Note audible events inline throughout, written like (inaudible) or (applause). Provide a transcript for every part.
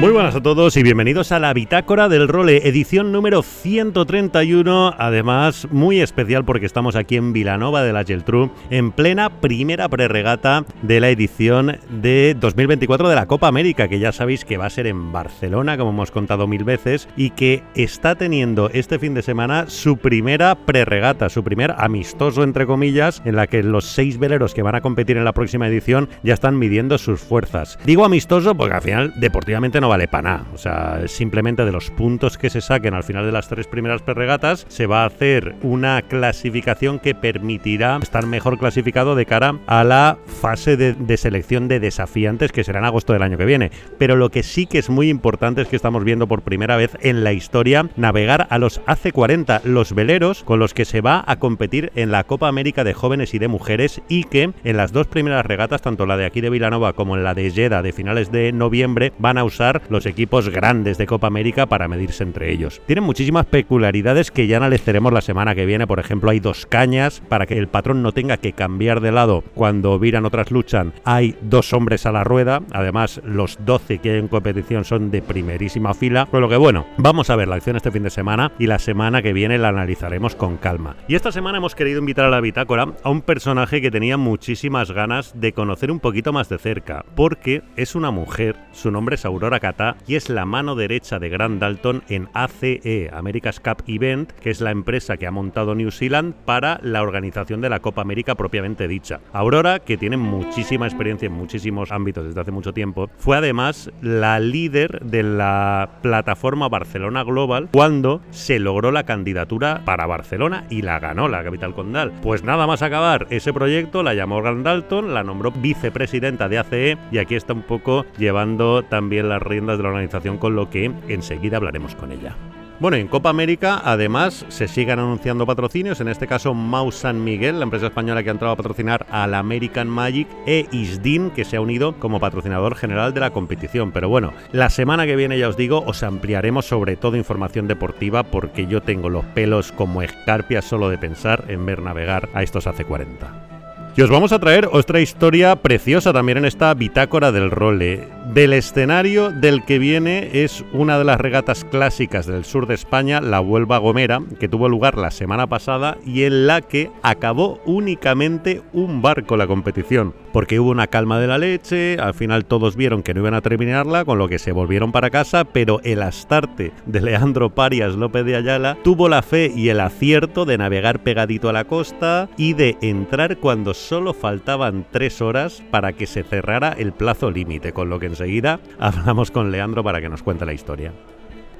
Muy buenas a todos y bienvenidos a la Bitácora del Role, edición número 131, además muy especial porque estamos aquí en Vilanova de la Geltrú, en plena primera prerregata de la edición de 2024 de la Copa América, que ya sabéis que va a ser en Barcelona, como hemos contado mil veces, y que está teniendo este fin de semana su primera prerregata, su primer amistoso, entre comillas, en la que los seis veleros que van a competir en la próxima edición ya están midiendo sus fuerzas. Digo amistoso porque al final deportivamente no vale para nada. O sea, simplemente de los puntos que se saquen al final de las tres primeras perregatas, se va a hacer una clasificación que permitirá estar mejor clasificado de cara a la fase de, de selección de desafiantes que será en agosto del año que viene. Pero lo que sí que es muy importante es que estamos viendo por primera vez en la historia navegar a los AC40, los veleros con los que se va a competir en la Copa América de jóvenes y de mujeres y que en las dos primeras regatas, tanto la de aquí de Vilanova como en la de Jeddah de finales de noviembre, van a usar los equipos grandes de Copa América para medirse entre ellos. Tienen muchísimas peculiaridades que ya analizaremos la semana que viene. Por ejemplo, hay dos cañas para que el patrón no tenga que cambiar de lado cuando viran otras luchan. Hay dos hombres a la rueda. Además, los 12 que hay en competición son de primerísima fila. Por lo que bueno, vamos a ver la acción este fin de semana y la semana que viene la analizaremos con calma. Y esta semana hemos querido invitar a la bitácora a un personaje que tenía muchísimas ganas de conocer un poquito más de cerca, porque es una mujer, su nombre es Aurora Y es la mano derecha de Grant Dalton en ACE, America's Cup Event, que es la empresa que ha montado New Zealand para la organización de la Copa América propiamente dicha. Aurora, que tiene muchísima experiencia en muchísimos ámbitos desde hace mucho tiempo, fue además la líder de la plataforma Barcelona Global cuando se logró la candidatura para Barcelona y la ganó la capital condal. Pues nada más acabar ese proyecto, la llamó Grant Dalton, la nombró vicepresidenta de ACE y aquí está un poco llevando también las riendas de la organización, con lo que enseguida hablaremos con ella. Bueno, en Copa América además se siguen anunciando patrocinios, en este caso Mau San Miguel, la empresa española que ha entrado a patrocinar al American Magic, e Isdin, que se ha unido como patrocinador general de la competición. Pero bueno, la semana que viene ya os digo, os ampliaremos sobre todo información deportiva porque yo tengo los pelos como escarpias solo de pensar en ver navegar a estos hace 40. Y os vamos a traer otra historia preciosa también en esta bitácora del role. Del escenario del que viene es una de las regatas clásicas del sur de España, la Huelva Gomera, que tuvo lugar la semana pasada y en la que acabó únicamente un barco la competición, porque hubo una calma de la leche, al final todos vieron que no iban a terminarla, con lo que se volvieron para casa, pero el astarte de Leandro Parias López de Ayala tuvo la fe y el acierto de navegar pegadito a la costa y de entrar cuando solo faltaban tres horas para que se cerrara el plazo límite, con lo que enseguida hablamos con Leandro para que nos cuente la historia.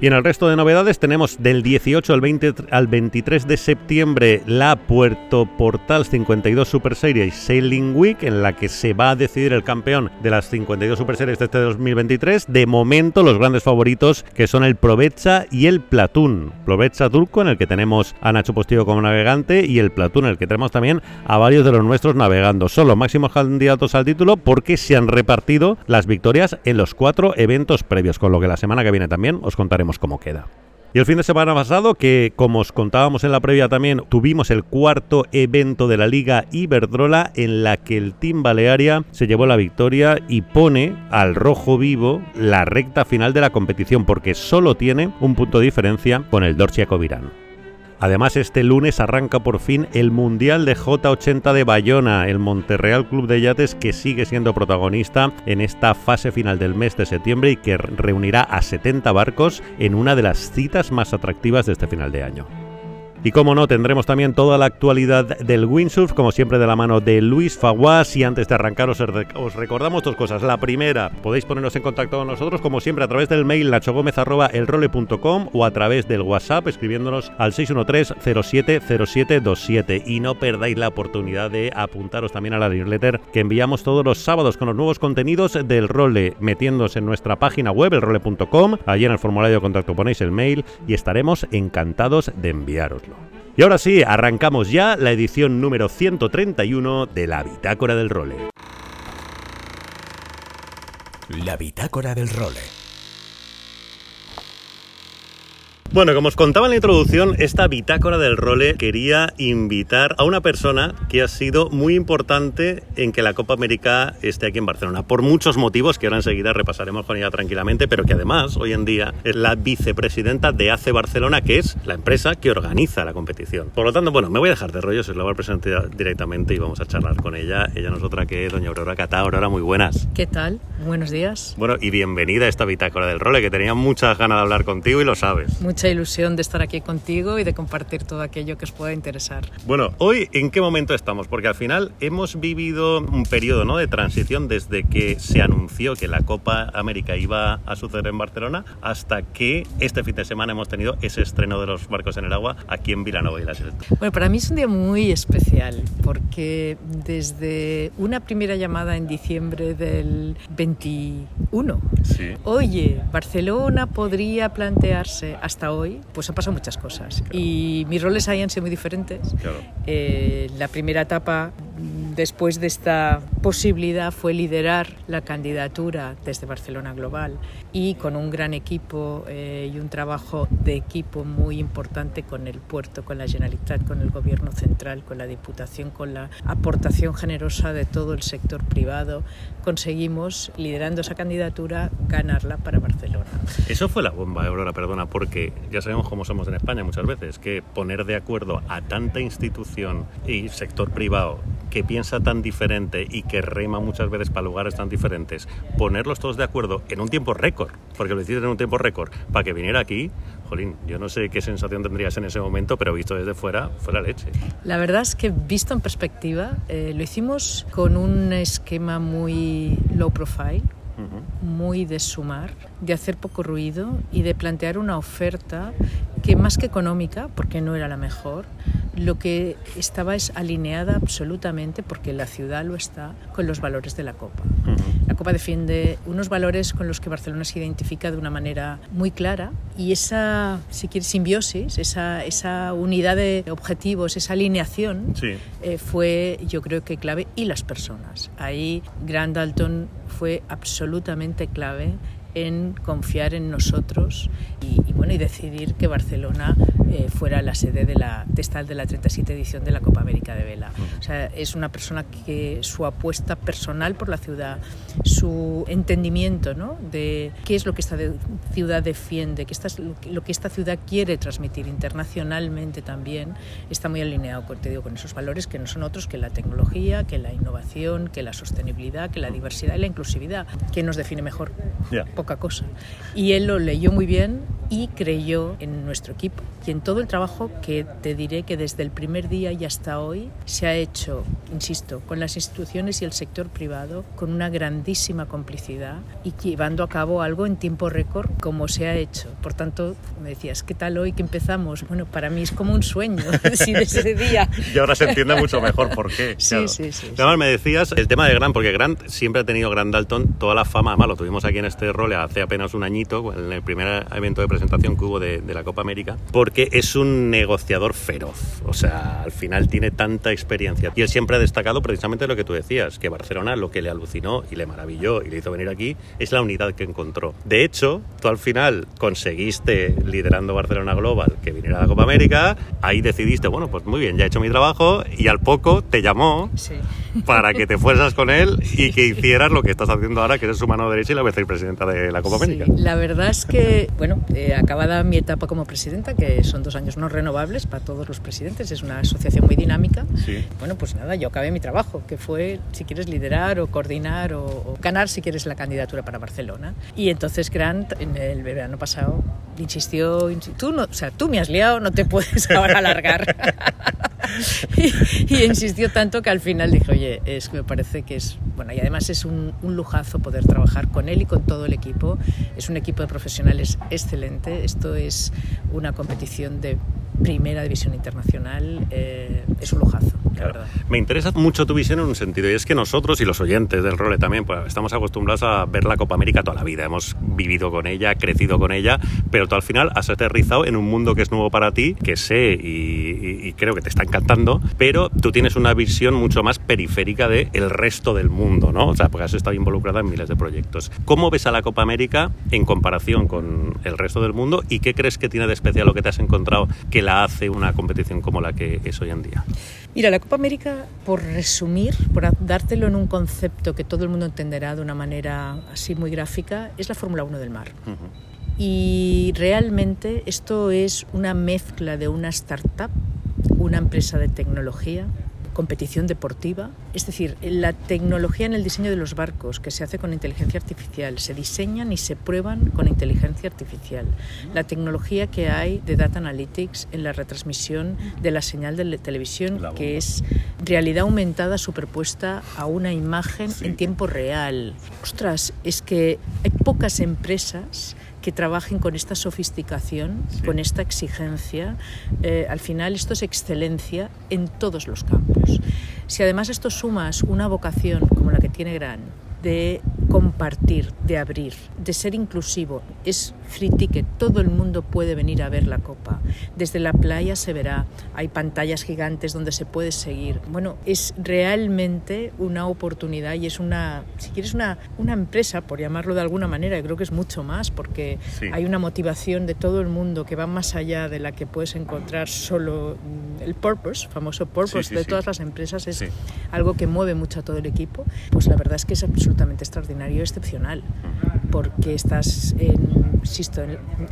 Y en el resto de novedades tenemos del 18 al, 20, al 23 de septiembre la Puerto Portal 52 Super Series Sailing Week, en la que se va a decidir el campeón de las 52 Super Series de este 2023. De momento, los grandes favoritos que son el Provecha y el Platún. Provecha Turco, en el que tenemos a Nacho Postillo como navegante, y el Platún, en el que tenemos también a varios de los nuestros navegando. Son los máximos candidatos al título porque se han repartido las victorias en los cuatro eventos previos, con lo que la semana que viene también os contaremos cómo queda. Y el fin de semana pasado, que como os contábamos en la previa también, tuvimos el cuarto evento de la Liga Iberdrola en la que el Team Balearia se llevó la victoria y pone al rojo vivo la recta final de la competición porque solo tiene un punto de diferencia con el Dorcia Covirán. Además, este lunes arranca por fin el Mundial de J80 de Bayona, el Monterreal Club de Yates que sigue siendo protagonista en esta fase final del mes de septiembre y que reunirá a 70 barcos en una de las citas más atractivas de este final de año. Y como no, tendremos también toda la actualidad del windsurf, como siempre de la mano de Luis Faguas. Y antes de arrancar os, recordamos dos cosas. La primera, podéis ponernos en contacto con nosotros, como siempre, a través del mail nachogomez.elrole.com o a través del WhatsApp escribiéndonos al 613-070727. Y no perdáis la oportunidad de apuntaros también a la newsletter que enviamos todos los sábados con los nuevos contenidos del role, metiéndose en nuestra página web, elrole.com. Allí en el formulario de contacto ponéis el mail y estaremos encantados de enviároslo. Y ahora sí, arrancamos ya la edición número 131 de la Bitácora del Role. La Bitácora del Role. Bueno, como os contaba en la introducción, esta bitácora del role quería invitar a una persona que ha sido muy importante en que la Copa América esté aquí en Barcelona, por muchos motivos que ahora enseguida repasaremos con ella tranquilamente, pero que además hoy en día es la vicepresidenta de ACE Barcelona, que es la empresa que organiza la competición. Por lo tanto, bueno, me voy a dejar de rollos, os la voy a presentar directamente y vamos a charlar con ella. Ella no es otra que doña Aurora Catá. Aurora, muy buenas. ¿Qué tal? Buenos días. Bueno, y bienvenida a esta bitácora del role, que tenía muchas ganas de hablar contigo y lo sabes mucha ilusión de estar aquí contigo y de compartir todo aquello que os pueda interesar. Bueno, hoy en qué momento estamos? Porque al final hemos vivido un periodo ¿no? de transición desde que se anunció que la Copa América iba a suceder en Barcelona hasta que este fin de semana hemos tenido ese estreno de los barcos en el agua aquí en Vilanova y la Bueno, para mí es un día muy especial porque desde una primera llamada en diciembre del 21, sí. oye, Barcelona podría plantearse hasta hoy, pues han pasado muchas cosas. Y mis roles ahí han sido muy diferentes. Eh, la primera etapa después de esta posibilidad fue liderar la candidatura desde Barcelona Global y con un gran equipo eh, y un trabajo de equipo muy importante con el puerto, con la Generalitat, con el gobierno central, con la Diputación, con la aportación generosa de todo el sector privado, conseguimos, liderando esa candidatura, ganarla para Barcelona. Eso fue la bomba, Aurora, perdona, porque ya sabemos cómo somos en España muchas veces, que poner de acuerdo a tanta institución y sector privado que piensa tan diferente y que rema muchas veces para lugares tan diferentes, ponerlos todos de acuerdo en un tiempo récord, porque lo hiciste en un tiempo récord, para que viniera aquí, jolín, yo no sé qué sensación tendrías en ese momento, pero visto desde fuera, fue la leche. La verdad es que visto en perspectiva, eh, lo hicimos con un esquema muy low profile, muy de sumar, de hacer poco ruido y de plantear una oferta que más que económica, porque no era la mejor, lo que estaba es alineada absolutamente, porque la ciudad lo está, con los valores de la Copa. La Copa defiende unos valores con los que Barcelona se identifica de una manera muy clara y esa, si quieres, simbiosis, esa, esa unidad de objetivos, esa alineación eh, fue yo creo que clave y las personas. Ahí Grant Dalton fue absolutamente clave en confiar en nosotros y, bueno, y decidir que Barcelona eh, fuera la sede de la, de, esta, de la 37 edición de la Copa América de Vela. O sea, es una persona que su apuesta personal por la ciudad, su entendimiento ¿no? de qué es lo que esta ciudad defiende, qué esta, lo que esta ciudad quiere transmitir internacionalmente también, está muy alineado te digo, con esos valores que no son otros que la tecnología, que la innovación, que la sostenibilidad, que la diversidad y la inclusividad. ¿Quién nos define mejor? Poca cosa. Y él lo leyó muy bien y creyó en nuestro equipo y en todo el trabajo que te diré que desde el primer día y hasta hoy se ha hecho, insisto, con las instituciones y el sector privado con una grandísima complicidad y llevando a cabo algo en tiempo récord como se ha hecho. Por tanto, me decías, ¿qué tal hoy que empezamos? Bueno, para mí es como un sueño (laughs) de ese día. y ahora se entiende mucho mejor por qué. Sí, sí, sí, Además, me decías el tema de Grant, porque Grant siempre ha tenido Grant Dalton toda la fama, además lo tuvimos aquí en este rol hace apenas un añito, en el primer evento de presentación que hubo de, de la Copa América, porque es un negociador feroz. O sea, al final tiene tanta experiencia. Y él siempre ha destacado precisamente lo que tú decías, que Barcelona lo que le alucinó y le maravilló y le hizo venir aquí es la unidad que encontró. De hecho, tú al final conseguiste, liderando Barcelona Global, que viniera a la Copa América, ahí decidiste, bueno, pues muy bien, ya he hecho mi trabajo y al poco te llamó para que te fuerzas con él (laughs) y que hicieras lo que estás haciendo ahora, que eres su mano derecha y la vicepresidenta de la Copa América. La verdad es que, bueno, eh, acabada mi etapa como presidenta, que son dos años no renovables para todos los presidentes, es una asociación muy dinámica. Bueno, pues nada, yo acabé mi trabajo, que fue, si quieres, liderar o coordinar o, ganar, si quieres, la candidatura para Barcelona. Y entonces Grant, en el verano pasado, insistió, tú, no, o sea, tú me has liado, no te puedes ahora alargar. (laughs) (laughs) y, insistió tanto que al final dije, oye, es que me parece que es, bueno, y además es un, un, lujazo poder trabajar con él y con todo el equipo. Es un equipo de profesionales excelente. Esto es una competición de primera división internacional, eh, es un lujazo, la verdad. Me interesa mucho tu visión en un sentido, y es que nosotros y los oyentes del role también, pues estamos acostumbrados a ver la Copa América toda la vida, hemos vivido con ella, crecido con ella, pero tú al final has aterrizado en un mundo que es nuevo para ti, que sé y, creo que te está encantando, pero tú tienes una visión mucho más periférica del el resto del mundo, ¿no? O sea, porque has estado involucrada en miles de proyectos. ¿Cómo ves a la Copa América en comparación con el resto del mundo y qué crees que tiene de especial lo que te has encontrado que la hace una competición como la que es hoy en día? Mira, la Copa América, por resumir, por dártelo en un concepto que todo el mundo entenderá de una manera así muy gráfica, es la Fórmula 1 del mar. Y realmente esto es una mezcla de una startup, una empresa de tecnología, competición deportiva. Es decir, la tecnología en el diseño de los barcos, que se hace con inteligencia artificial, se diseñan y se prueban con inteligencia artificial. La tecnología que hay de Data Analytics en la retransmisión de la señal de la televisión, que es realidad aumentada superpuesta a una imagen en tiempo real. Ostras, es que hay pocas empresas que trabajen con esta sofisticación, con esta exigencia. Eh, al final esto es excelencia en todos los campos. Si además esto sumas una vocación como la que tiene Gran, de compartir, de abrir, de ser inclusivo. Es free ticket, todo el mundo puede venir a ver la copa. Desde la playa se verá, hay pantallas gigantes donde se puede seguir. Bueno, es realmente una oportunidad y es una, si quieres, una, una empresa, por llamarlo de alguna manera, creo que es mucho más porque hay una motivación de todo el mundo que va más allá de la que puedes encontrar solo mm, el purpose, famoso purpose de todas las empresas, es algo que mueve mucho a todo el equipo. Pues la verdad es que es absolutamente extraordinario, excepcional, porque estás en, insisto,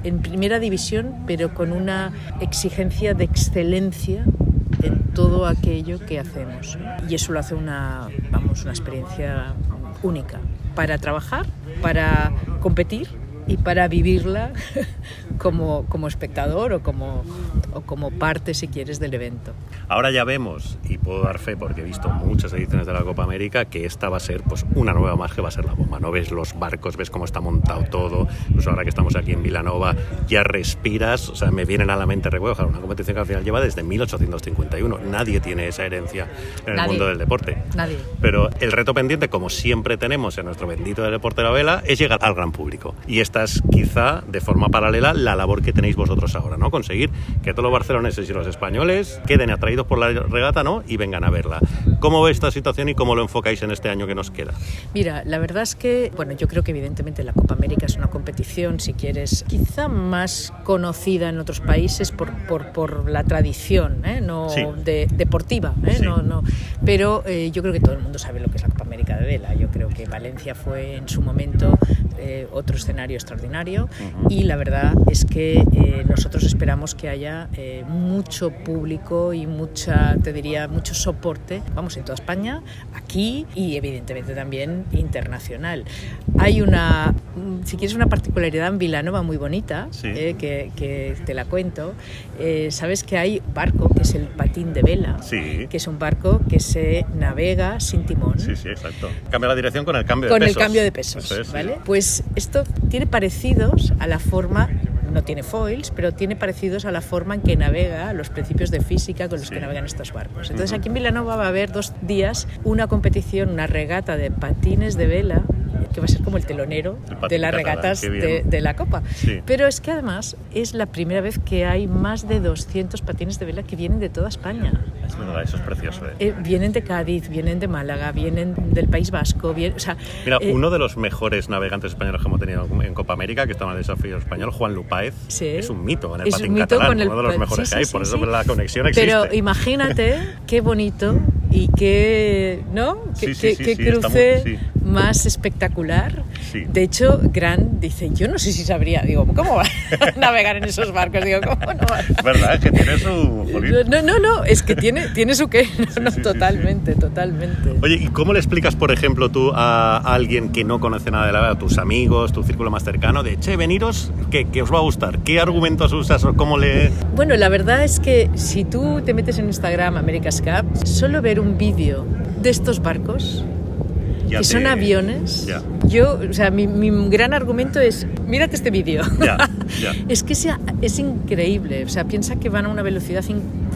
en, primera división, pero con una exigencia de excelencia en todo aquello que hacemos. Y eso lo hace una, vamos, una experiencia única para trabajar, para competir y para vivirla (laughs) como, como espectador o como, o como parte, si quieres, del evento. Ahora ya vemos, y puedo dar fe porque he visto muchas ediciones de la Copa América, que esta va a ser pues, una nueva más que va a ser la bomba. No ves los barcos, ves cómo está montado todo. Pues ahora que estamos aquí en Vilanova, ya respiras. O sea, me vienen a la mente recuerdo, una competición que al final lleva desde 1851. Nadie tiene esa herencia en el mundo del deporte. Nadie. Pero el reto pendiente, como siempre tenemos en nuestro bendito deporte de la vela, es llegar al gran público. Y esta es quizá de forma paralela la labor que tenéis vosotros ahora, ¿no? Conseguir que todos los barceloneses y los españoles queden atraídos por la regata, ¿no? Y vengan a verla. ¿Cómo ve esta situación y cómo lo enfocáis en este año que nos queda? Mira, la verdad es que, bueno, yo creo que evidentemente la Copa América es una competición, si quieres, quizá más conocida en otros países por, por, por la tradición, ¿eh? no de, deportiva, ¿eh? no, no. pero eh, yo creo que todo el mundo sabe lo que es la Copa América de vela. Yo creo que Valencia fue en su momento eh, otro escenario extraordinario y la verdad es que eh, nosotros esperamos que haya eh, mucho público y mucha, te diría, mucho soporte, vamos, en toda España, aquí y evidentemente también internacional. Hay una, si quieres, una particularidad en Vilanova muy bonita, que, que, te la cuento. Sabes que hay un barco que es el patín de vela, que es un barco que se navega sin timón. Sí, sí, exacto. Cambia la dirección con el cambio de pesos. Con el cambio de pesos, ¿vale? Pues esto tiene parecidos a la forma no tiene foils, pero tiene parecidos a la forma en que navega, los principios de física con los que navegan estos barcos. Entonces aquí en Vilanova va a haber dos días una competición, una regata de patines de vela que va a ser como el telonero de las regatas de, la Copa. Pero es que además es la primera vez que hay más de 200 patines de vela que vienen de toda España. Es verdad, eso es precioso. ¿eh? Eh, vienen de Cádiz, vienen de Málaga, vienen del País Vasco. o sea, Mira, eh, uno de los mejores navegantes españoles que hemos tenido en Copa América, que estaba en el desafío español, Juan Lupáez, es un mito en el patín catalán, uno de los mejores que hay, por eso la conexión existe. Pero imagínate qué bonito y qué, ¿no? qué, qué cruce más espectacular De hecho, Grant dice, yo no sé si sabría, digo, ¿cómo va a (laughs) navegar en esos barcos? Digo, ¿cómo no va? ¿Verdad? Es que tiene su... No, no, no, es que tiene, tiene su qué. No, totalmente, totalmente. Oye, ¿y cómo le explicas, por ejemplo, tú a alguien que no conoce nada de la a tus amigos, tu círculo más cercano, de, che, veniros, que, os va a gustar? ¿Qué argumentos usas o cómo le...? Bueno, la verdad es que si tú te metes en Instagram America's Cup, solo ver un vídeo de estos barcos que son aviones. Yo, o sea, mi, gran argumento es, mírate este vídeo. (laughs) es que sea, es increíble. O sea, piensa que van a una velocidad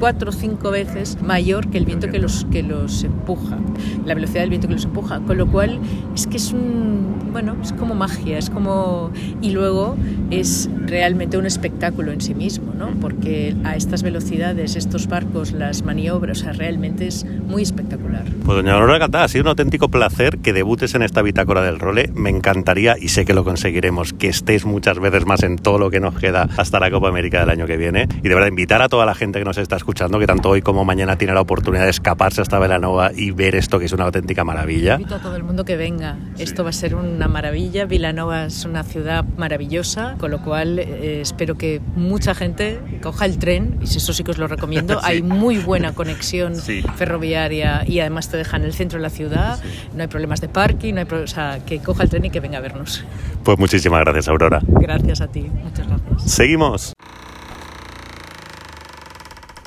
cuatro o cinco veces mayor que el viento que los, que los empuja. La velocidad del viento que los empuja. Con lo cual, es que es un, bueno, es como magia, es como... Y luego es realmente un espectáculo en sí mismo, ¿no? Porque a estas velocidades, estos barcos, las maniobras, o sea, realmente es muy espectacular. Pues doña Aurora Catá, ha sido un auténtico placer que debutes en esta bitácora del role. Me encantaría, y sé que lo conseguiremos, que estés muchas veces más en todo lo que nos queda hasta la Copa América del año que viene. Y de verdad, invitar a toda la gente que nos está escuchando, que tanto hoy como mañana tiene la oportunidad de escaparse hasta Vilanova y ver esto, que es una auténtica maravilla. Invito a todo el mundo que venga. Esto va a ser una maravilla. Vilanova es una ciudad maravillosa, con lo cual eh, espero que mucha gente coja el tren, y eso sí que os lo recomiendo. (laughs) Hay muy buena conexión ferroviaria y además te deja en el centro de la ciudad. No hay problemas de parking, no hay o sea, que coja el tren y que venga a vernos. Pues muchísimas gracias, Aurora. Gracias a ti, muchas gracias. Seguimos.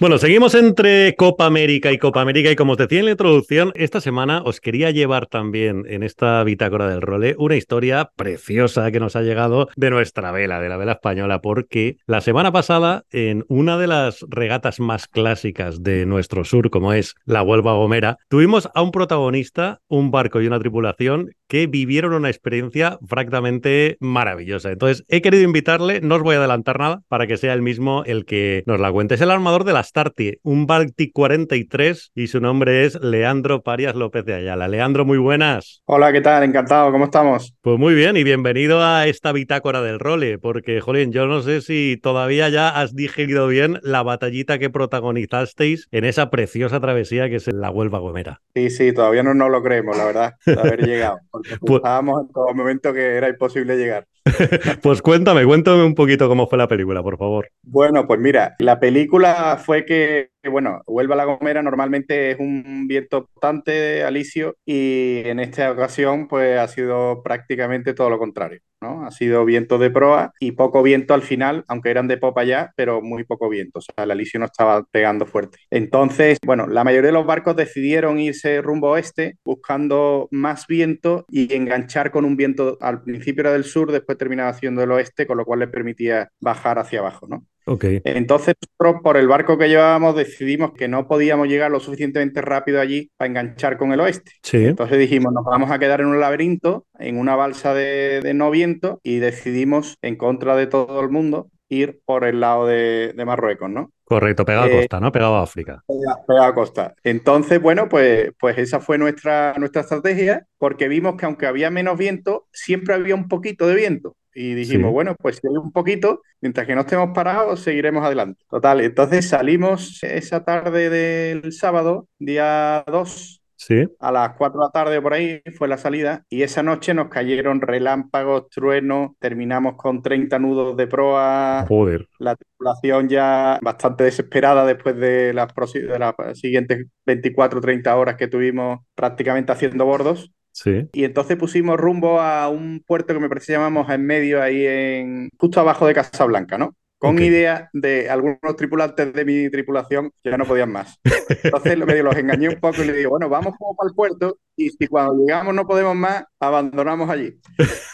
Bueno, seguimos entre Copa América y Copa América y como os decía en la introducción, esta semana os quería llevar también en esta bitácora del role una historia preciosa que nos ha llegado de nuestra vela, de la vela española, porque la semana pasada en una de las regatas más clásicas de nuestro sur, como es la Huelva Gomera, tuvimos a un protagonista, un barco y una tripulación que vivieron una experiencia francamente maravillosa. Entonces he querido invitarle, no os voy a adelantar nada, para que sea el mismo el que nos la cuente. Es el armador de las Astarte, un Baltic 43 y su nombre es Leandro Parias López de Ayala. Leandro, muy buenas. Hola, ¿qué tal? Encantado, ¿cómo estamos? Pues muy bien y bienvenido a esta bitácora del role, porque, Jolín, yo no sé si todavía ya has digerido bien la batallita que protagonizasteis en esa preciosa travesía que es la Huelva Gomera. Sí, sí, todavía no nos lo creemos, la verdad, de haber (laughs) llegado, porque pues estábamos en todo momento que era imposible llegar. (laughs) pues cuéntame, cuéntame un poquito cómo fue la película, por favor. Bueno, pues mira, la película fue que, bueno, Huelva la Gomera normalmente es un viento constante, Alicio, y en esta ocasión pues ha sido prácticamente todo lo contrario. ¿no? Ha sido viento de proa y poco viento al final, aunque eran de popa ya, pero muy poco viento. O sea, el alisio no estaba pegando fuerte. Entonces, bueno, la mayoría de los barcos decidieron irse rumbo oeste, buscando más viento y enganchar con un viento. Al principio era del sur, después terminaba haciendo el oeste, con lo cual le permitía bajar hacia abajo, ¿no? Okay. Entonces, por el barco que llevábamos, decidimos que no podíamos llegar lo suficientemente rápido allí para enganchar con el oeste. Sí. Entonces dijimos, nos vamos a quedar en un laberinto, en una balsa de, no viento, y decidimos, en contra de todo el mundo, ir por el lado de, Marruecos, ¿no? Correcto, pegado a eh, costa, ¿no? Pegado a África. Pegado a costa. Entonces, bueno, pues, pues esa fue nuestra, nuestra estrategia, porque vimos que aunque había menos viento, siempre había un poquito de viento. Y dijimos, bueno, pues si hay un poquito, mientras que no estemos parados, seguiremos adelante. Total, entonces salimos esa tarde del sábado, día 2, Sí. A las 4 de la tarde por ahí fue la salida y esa noche nos cayeron relámpagos, truenos, terminamos con 30 nudos de proa. Joder. La tripulación ya bastante desesperada después de las, de las siguientes 24 30 horas que tuvimos prácticamente haciendo bordos. Y entonces pusimos rumbo a un puerto que me parece que llamamos en medio, ahí en justo abajo de Casablanca, ¿no? Con idea de algunos tripulantes de mi tripulación que ya no podían más. Entonces medio los engañé un poco y le digo, bueno, vamos como para el puerto y si cuando llegamos no podemos más, abandonamos allí.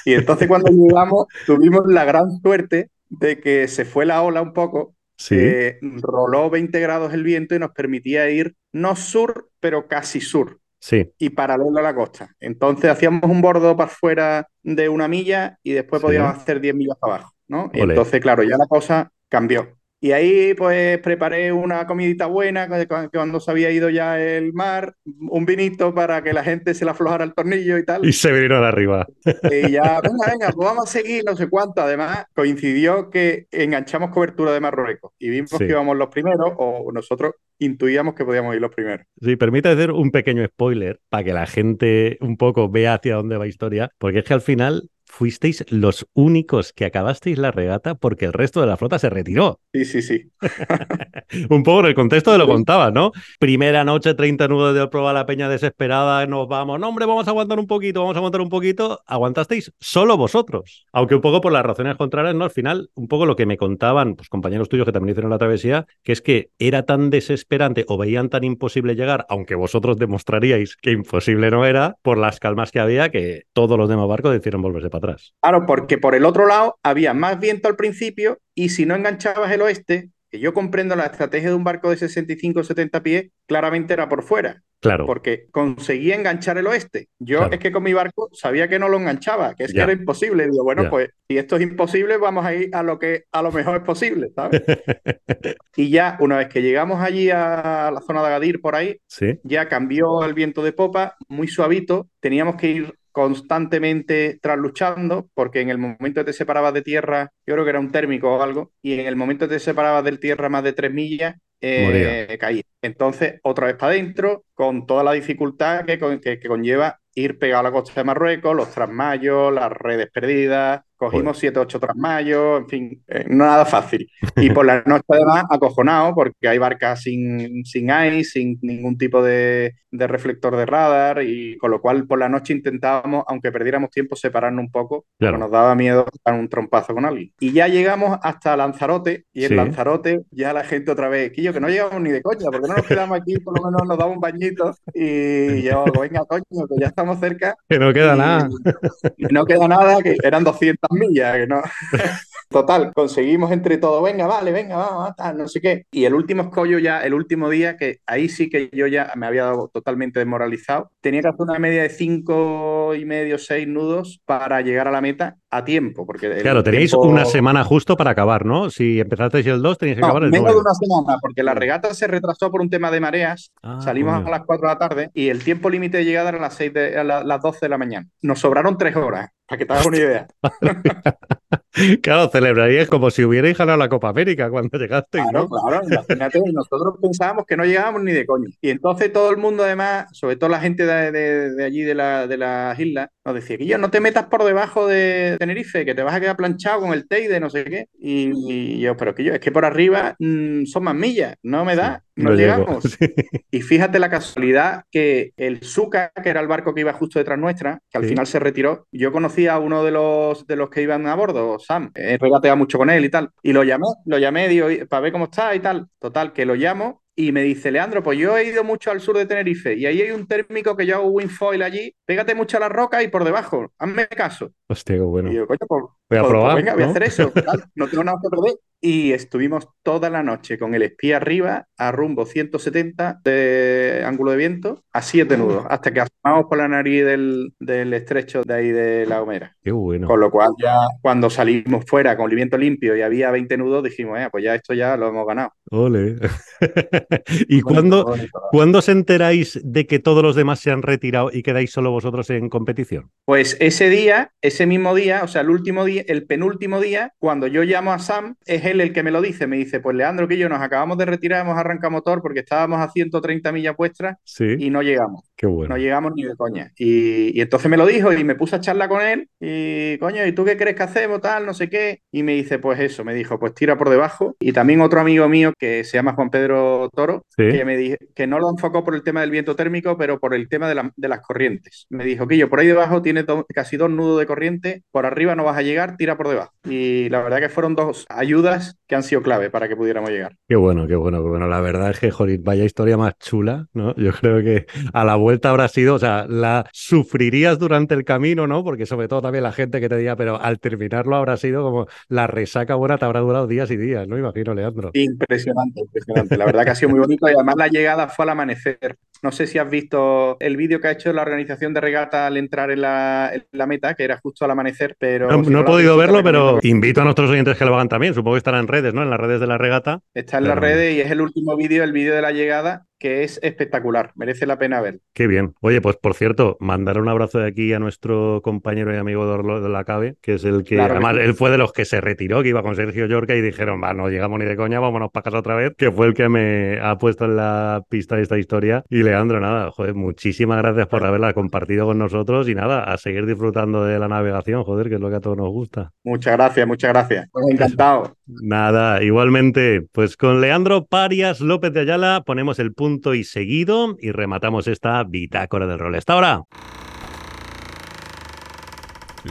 Y entonces cuando llegamos tuvimos la gran suerte de que se fue la ola un poco, sí. Eh, roló 20 grados el viento y nos permitía ir no sur, pero casi sur. Sí. y paralelo a la costa. Entonces hacíamos un bordo para fuera de una milla y después podíamos hacer 10 millas abajo, ¿no? entonces, claro, ya la cosa cambió. Y ahí pues preparé una comidita buena cuando se había ido ya el mar, un vinito para que la gente se le aflojara el tornillo y tal. Y se vinieron arriba. Y ya, (laughs) venga, venga, pues vamos a seguir, no sé cuánto. Además, coincidió que enganchamos cobertura de Marruecos y vimos que íbamos los primeros, o nosotros intuíamos que podíamos ir los primeros. Sí, permite hacer un pequeño spoiler para que la gente un poco vea hacia dónde va la historia, porque es que al final fuisteis los únicos que acabasteis la regata porque el resto de la flota se retiró. Sí, sí, sí. (laughs) Un poco en el contexto de lo contaba, ¿no? Primera noche, 30 nudos de prueba la peña desesperada, nos vamos, no, hombre, vamos a aguantar un poquito, vamos a aguantar un poquito. Aguantasteis solo vosotros. Aunque un poco por las razones contrarias, ¿no? Al final, un poco lo que me contaban, pues compañeros tuyos que también hicieron la travesía, que es que era tan desesperante o veían tan imposible llegar, aunque vosotros demostraríais que imposible no era, por las calmas que había, que todos los demás barcos decidieron volverse para atrás. Claro, porque por el otro lado había más viento al principio y si no enganchabas el oeste, que yo comprendo la estrategia de un barco de 65 o 70 pies, claramente era por fuera. Claro. Porque conseguía enganchar el oeste. Yo es que con mi barco sabía que no lo enganchaba, que es que era imposible. Digo, bueno, pues si esto es imposible, vamos a ir a lo que a lo mejor es posible, ¿sabes? (laughs) y ya una vez que llegamos allí a la zona de Agadir por ahí, ya cambió el viento de popa, muy suavito, teníamos que ir constantemente trasluchando, porque en el momento que te separabas de tierra, yo creo que era un térmico o algo, y en el momento que te separabas de tierra más de tres millas, eh, caí. Entonces, otra vez para adentro, con toda la dificultad que, que, que, conlleva ir pegado a la costa de Marruecos, los trasmayos, las redes perdidas, Cogimos siete, ocho trasmayos, en fin, eh, no nada fácil. Y por la (laughs) noche además acojonado porque hay barcas sin, sin ice, sin ningún tipo de, de, reflector de radar y con lo cual por la noche intentábamos, aunque perdiéramos tiempo, separarnos un poco, claro. nos daba miedo dar un trompazo con alguien. Y ya llegamos hasta Lanzarote y en Lanzarote ya la gente otra vez, yo que no llegamos ni de coña, porque no nos quedamos aquí, por lo menos nos damos un bañito y yo, venga coño, que ya estamos cerca. Que no queda nada. (laughs) No queda nada, que eran 200 millas, que no. (laughs) Total, conseguimos entre todos, venga, vale, venga, vamos, no sé qué. Y el último escollo ya, el último día, que ahí sí que yo ya me había dado totalmente desmoralizado, tenía que hacer una media de cinco y medio, seis nudos para llegar a la meta a tiempo. Porque claro, tenéis una semana justo para acabar, ¿no? Si empezasteis el 2, tenéis que acabar el menos de una semana, porque la regata se retrasó por un tema de mareas, ah, salimos a las 4 de la tarde y el tiempo límite de llegada era a las, 6 de, a las 12 de la mañana. Nos sobraron tres horas, para que te hagas una idea. (laughs) claro, celebraríais como si hubierais ganado la Copa América cuando llegaste. Claro, claro, imagínate, nosotros pensábamos que no llegábamos ni de coño. Y entonces todo el mundo, además, sobre todo la gente de, allí de, la, de las islas, nos decía yo no te metas por debajo de Tenerife, que te vas a quedar planchado con el Teide, no sé qué. Y, yo, pero que yo, es que por arriba mm, son más millas, no me da, no, llegamos. (laughs) Y fíjate la casualidad que el Zuka, que era el barco que iba justo detrás nuestra, que al final se retiró, yo conocía a uno de los, de los que iban a bordo, Sam, he regateado mucho con él y tal, y lo llamé, lo llamé, digo, para ver cómo está y tal. Total, que lo llamo y me dice, Leandro, pues yo he ido mucho al sur de Tenerife y ahí hay un térmico que yo hago windfoil allí, pégate mucho a la roca y por debajo, hazme caso. Hostia, qué bueno. Y yo, coño, pues, voy a pues, probar. Pues venga, voy a hacer eso, (laughs) no tengo nada que perder. Y estuvimos toda la noche con el espía arriba a rumbo 170 de ángulo de viento a 7 nudos, hasta que asomamos por la nariz del, del, estrecho de ahí de La Gomera. Qué bueno. Con lo cual ya cuando salimos fuera con el viento limpio y había 20 nudos, dijimos, eh, pues ya esto ya lo hemos ganado. Ole. (laughs) ¿Y cuándo, cuándo os enteráis de que todos los demás se han retirado y quedáis solo vosotros en competición? Pues ese día, ese mismo día, o sea, el último día, el penúltimo día, cuando yo llamo a Sam, es él el que me lo dice. Me dice, pues Leandro, que yo nos acabamos de retirar, hemos arrancado motor porque estábamos a 130 millas vuestras y no llegamos. Qué bueno. No llegamos ni de coña. Y, entonces me lo dijo y me puse a charla con él. Y coño, ¿y tú qué crees que hacemos? Tal, no sé qué. Y me dice, pues eso, me dijo, pues tira por debajo. Y también otro amigo mío que se llama Juan Pedro Toro, que me dijo que no lo enfocó por el tema del viento térmico, pero por el tema de, de las corrientes. Me dijo que yo por ahí debajo tiene casi dos nudos de corriente, por arriba no vas a llegar, tira por debajo. Y la verdad que fueron dos ayudas que han sido clave para que pudiéramos llegar. Qué bueno, qué bueno, qué bueno. La verdad es que, joder, vaya historia más chula, ¿no? Yo creo que a la vuelta habrá sido, o sea, la sufrirías durante el camino, ¿no? Porque sobre todo también la gente que te diga, pero al terminarlo habrá sido como la resaca buena te habrá durado días y días, ¿no? Imagino, Leandro. Impresionante, impresionante. La verdad que ha sido muy bonito y además la llegada fue al amanecer. No sé si has visto el vídeo que ha hecho la organización de regata al entrar en la, meta, que era justo al amanecer, pero... No, he podido verlo, pero invito a nuestros oyentes que lo hagan también. Supongo que estará en redes, ¿no? En las redes de la regata. Está en las redes y es el último vídeo, el vídeo de la llegada, que es espectacular, merece la pena ver. Qué bien. Oye, pues por cierto, mandar un abrazo de aquí a nuestro compañero y amigo de la CABE, que es el que, además, él fue de los que se retiró, que iba con Sergio Yorca y dijeron, va, no llegamos ni de coña, vámonos para casa otra vez, que fue el que me ha puesto en la pista de esta historia. Y Leandro, nada, joder, muchísimas gracias por haberla compartido con nosotros y nada, a seguir disfrutando de la navegación, joder, que es lo que a todos nos gusta. Muchas gracias, muchas gracias. Pues encantado. Nada, igualmente, pues con Leandro Parias López de Ayala ponemos el punto y seguido y rematamos esta bitácora del rol. Hasta ahora.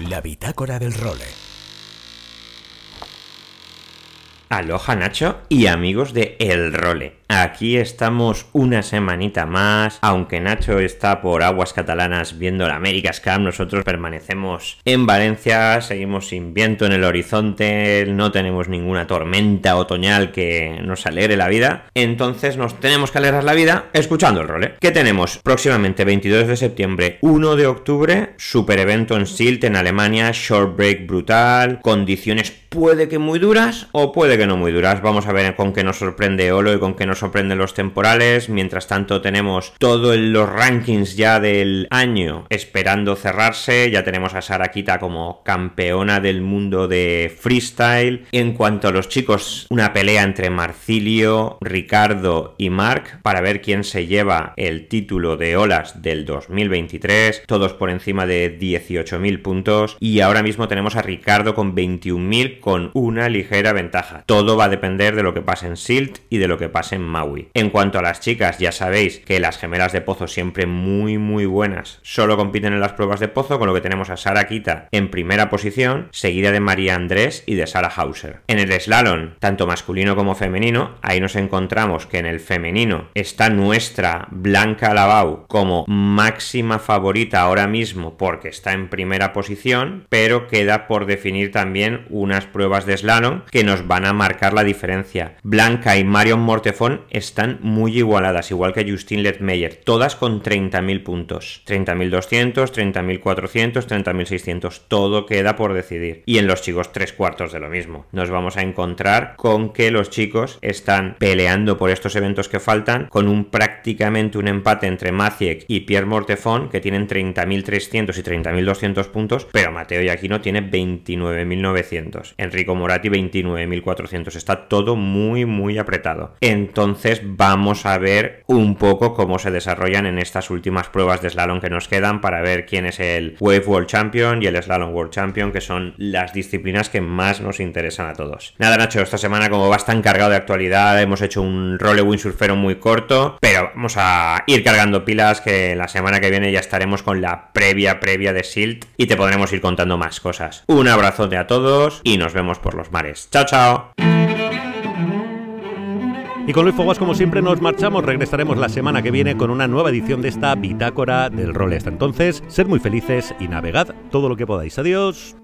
La bitácora del role. Aloha Nacho y amigos de El Role. Aquí estamos una semanita más, aunque Nacho está por aguas catalanas viendo la Américas Cup, nosotros permanecemos en Valencia, seguimos sin viento en el horizonte, no tenemos ninguna tormenta otoñal que nos alegre la vida, entonces nos tenemos que alegrar la vida escuchando el role. ¿Qué tenemos? Próximamente 22 de septiembre, 1 de octubre, super evento en Silt en Alemania, short break brutal, condiciones puede que muy duras o puede que no muy duras. Vamos a ver con qué nos sorprende Olo y con qué nos sorprenden los temporales. Mientras tanto tenemos todos los rankings ya del año esperando cerrarse. Ya tenemos a Sarakita como campeona del mundo de freestyle. En cuanto a los chicos, una pelea entre Marcilio, Ricardo y Mark para ver quién se lleva el título de olas del 2023. Todos por encima de 18.000 puntos. Y ahora mismo tenemos a Ricardo con 21.000 con una ligera ventaja. Todo va a depender de lo que pase en Silt y de lo que pase en Maui. En cuanto a las chicas, ya sabéis que las gemelas de pozo siempre muy muy buenas. Solo compiten en las pruebas de pozo, con lo que tenemos a Sara Kita en primera posición, seguida de María Andrés y de Sara Hauser. En el slalom, tanto masculino como femenino, ahí nos encontramos que en el femenino está nuestra Blanca Lavau como máxima favorita ahora mismo porque está en primera posición, pero queda por definir también unas pruebas de slalom que nos van a marcar la diferencia. Blanca y Marion Mortefón están muy igualadas, igual que Justin Letmeyer, todas con 30.000 puntos. 30.200, 30.400, 30.600, todo queda por decidir. Y en los chicos tres cuartos de lo mismo. Nos vamos a encontrar con que los chicos están peleando por estos eventos que faltan, con un prácticamente un empate entre Maciek y Pierre Mortefón, que tienen 30.300 y 30.200 puntos, pero Mateo Yaquino tiene 29.900. Enrico Moratti 29.400. Está todo muy, muy apretado. Entonces, vamos a ver un poco cómo se desarrollan en estas últimas pruebas de slalom que nos quedan para ver quién es el Wave World Champion y el Slalom World Champion, que son las disciplinas que más nos interesan a todos. Nada, Nacho, esta semana como va tan cargado de actualidad, hemos hecho un role windsurfero muy corto, pero vamos a ir cargando pilas que la semana que viene ya estaremos con la previa previa de Silt y te podremos ir contando más cosas. Un abrazote a todos y nos vemos por los mares. Chao, chao. Y con Luis Foguas, como siempre, nos marchamos. Regresaremos la semana que viene con una nueva edición de esta bitácora del rol. Hasta entonces, sed muy felices y navegad todo lo que podáis. Adiós.